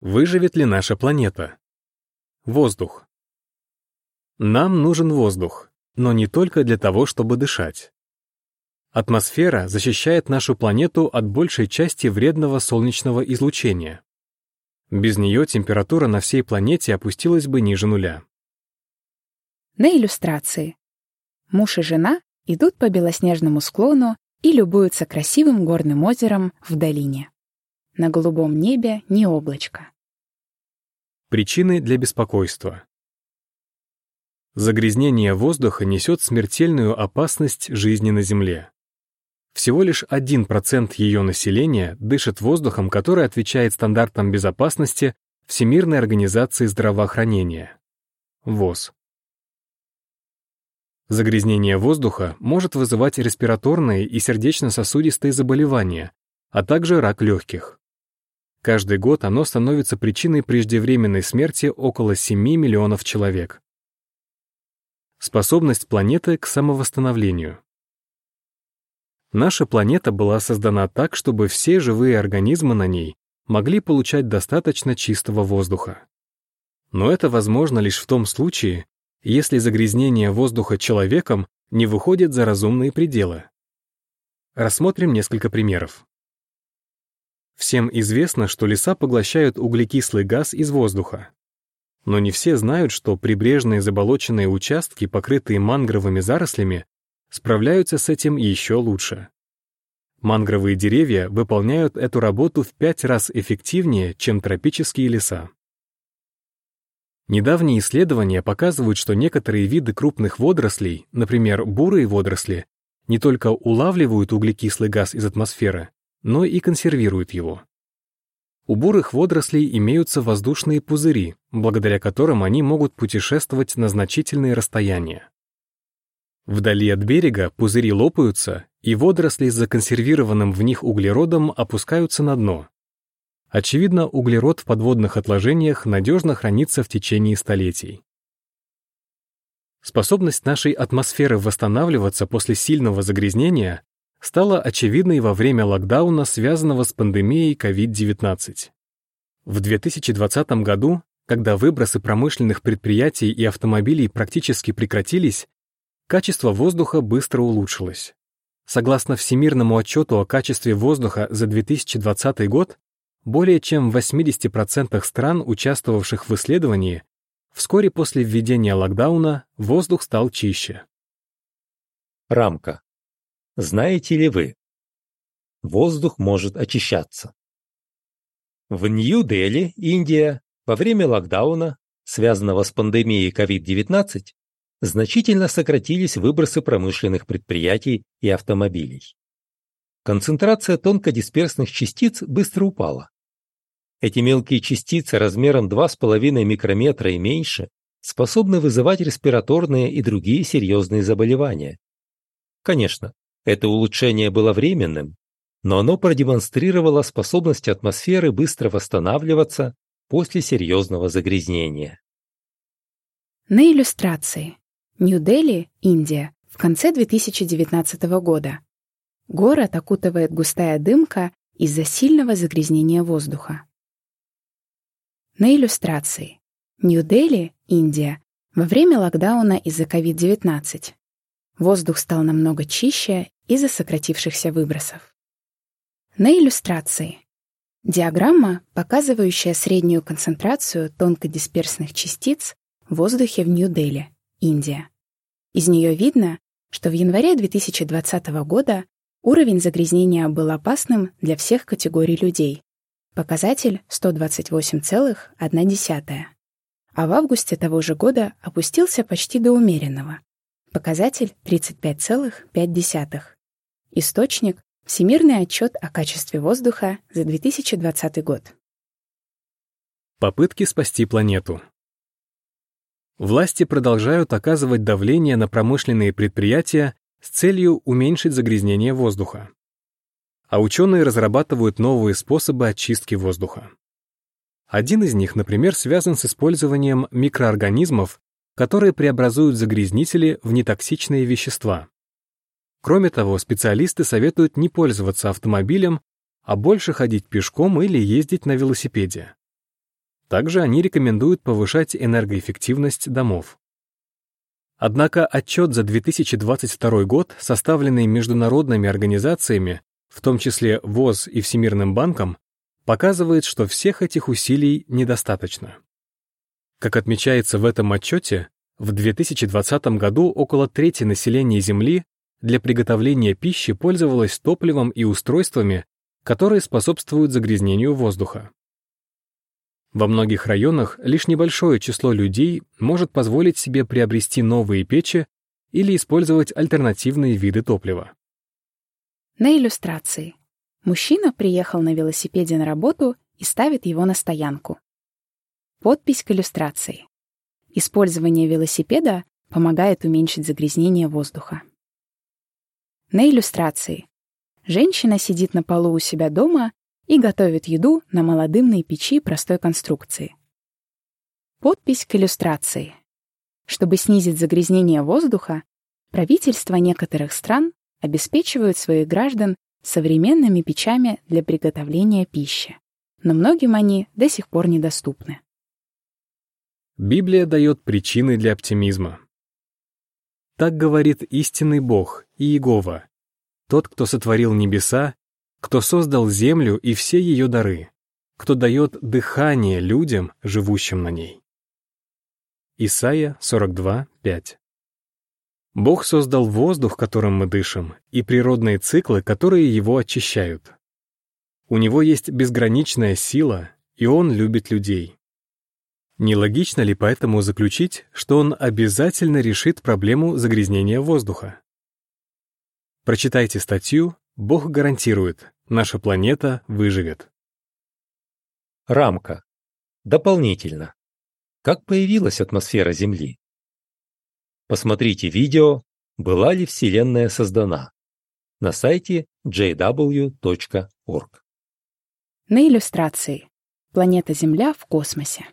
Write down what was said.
Выживет ли наша планета? Воздух. Нам нужен воздух, но не только для того, чтобы дышать. Атмосфера защищает нашу планету от большей части вредного солнечного излучения. Без нее температура на всей планете опустилась бы ниже нуля. На иллюстрации. Муж и жена идут по белоснежному склону и любуются красивым горным озером в долине. На голубом небе не облачко. Причины для беспокойства. Загрязнение воздуха несет смертельную опасность жизни на Земле. Всего лишь 1% ее населения дышит воздухом, который отвечает стандартам безопасности Всемирной организации здравоохранения ВОЗ. Загрязнение воздуха может вызывать респираторные и сердечно-сосудистые заболевания, а также рак легких. Каждый год оно становится причиной преждевременной смерти около 7 миллионов человек. Способность планеты к самовосстановлению. Наша планета была создана так, чтобы все живые организмы на ней могли получать достаточно чистого воздуха. Но это возможно лишь в том случае, если загрязнение воздуха человеком не выходит за разумные пределы. Рассмотрим несколько примеров. Всем известно, что леса поглощают углекислый газ из воздуха. Но не все знают, что прибрежные заболоченные участки, покрытые мангровыми зарослями, справляются с этим еще лучше. Мангровые деревья выполняют эту работу в пять раз эффективнее, чем тропические леса. Недавние исследования показывают, что некоторые виды крупных водорослей, например, бурые водоросли, не только улавливают углекислый газ из атмосферы, но и консервируют его. У бурых водорослей имеются воздушные пузыри, благодаря которым они могут путешествовать на значительные расстояния. Вдали от берега пузыри лопаются, и водоросли с законсервированным в них углеродом опускаются на дно, Очевидно, углерод в подводных отложениях надежно хранится в течение столетий. Способность нашей атмосферы восстанавливаться после сильного загрязнения стала очевидной во время локдауна, связанного с пандемией COVID-19. В 2020 году, когда выбросы промышленных предприятий и автомобилей практически прекратились, качество воздуха быстро улучшилось. Согласно Всемирному отчету о качестве воздуха за 2020 год, более чем в 80% стран, участвовавших в исследовании, вскоре после введения локдауна воздух стал чище. Рамка. Знаете ли вы? Воздух может очищаться. В Нью-Дели, Индия, во время локдауна, связанного с пандемией COVID-19, значительно сократились выбросы промышленных предприятий и автомобилей концентрация тонкодисперсных частиц быстро упала. Эти мелкие частицы размером 2,5 микрометра и меньше способны вызывать респираторные и другие серьезные заболевания. Конечно, это улучшение было временным, но оно продемонстрировало способность атмосферы быстро восстанавливаться после серьезного загрязнения. На иллюстрации. Нью-Дели, Индия, в конце 2019 года. Город окутывает густая дымка из-за сильного загрязнения воздуха. На иллюстрации. Нью-Дели, Индия, во время локдауна из-за COVID-19. Воздух стал намного чище из-за сократившихся выбросов. На иллюстрации. Диаграмма, показывающая среднюю концентрацию тонкодисперсных частиц в воздухе в Нью-Дели, Индия. Из нее видно, что в январе 2020 года Уровень загрязнения был опасным для всех категорий людей. Показатель 128,1. А в августе того же года опустился почти до умеренного. Показатель 35,5. Источник — Всемирный отчет о качестве воздуха за 2020 год. Попытки спасти планету. Власти продолжают оказывать давление на промышленные предприятия с целью уменьшить загрязнение воздуха. А ученые разрабатывают новые способы очистки воздуха. Один из них, например, связан с использованием микроорганизмов, которые преобразуют загрязнители в нетоксичные вещества. Кроме того, специалисты советуют не пользоваться автомобилем, а больше ходить пешком или ездить на велосипеде. Также они рекомендуют повышать энергоэффективность домов. Однако отчет за 2022 год, составленный международными организациями, в том числе ВОЗ и Всемирным банком, показывает, что всех этих усилий недостаточно. Как отмечается в этом отчете, в 2020 году около трети населения Земли для приготовления пищи пользовалось топливом и устройствами, которые способствуют загрязнению воздуха. Во многих районах лишь небольшое число людей может позволить себе приобрести новые печи или использовать альтернативные виды топлива. На иллюстрации. Мужчина приехал на велосипеде на работу и ставит его на стоянку. Подпись к иллюстрации. Использование велосипеда помогает уменьшить загрязнение воздуха. На иллюстрации. Женщина сидит на полу у себя дома и готовит еду на молодымной печи простой конструкции. Подпись к иллюстрации. Чтобы снизить загрязнение воздуха, правительства некоторых стран обеспечивают своих граждан современными печами для приготовления пищи, но многим они до сих пор недоступны. Библия дает причины для оптимизма. Так говорит истинный Бог, Иегова, тот, кто сотворил небеса кто создал землю и все ее дары, кто дает дыхание людям, живущим на ней. Исайя 42, 5 Бог создал воздух, которым мы дышим, и природные циклы, которые его очищают. У него есть безграничная сила, и он любит людей. Нелогично ли поэтому заключить, что он обязательно решит проблему загрязнения воздуха? Прочитайте статью Бог гарантирует, наша планета выживет. Рамка. Дополнительно. Как появилась атмосфера Земли? Посмотрите видео «Была ли Вселенная создана?» на сайте jw.org. На иллюстрации. Планета Земля в космосе.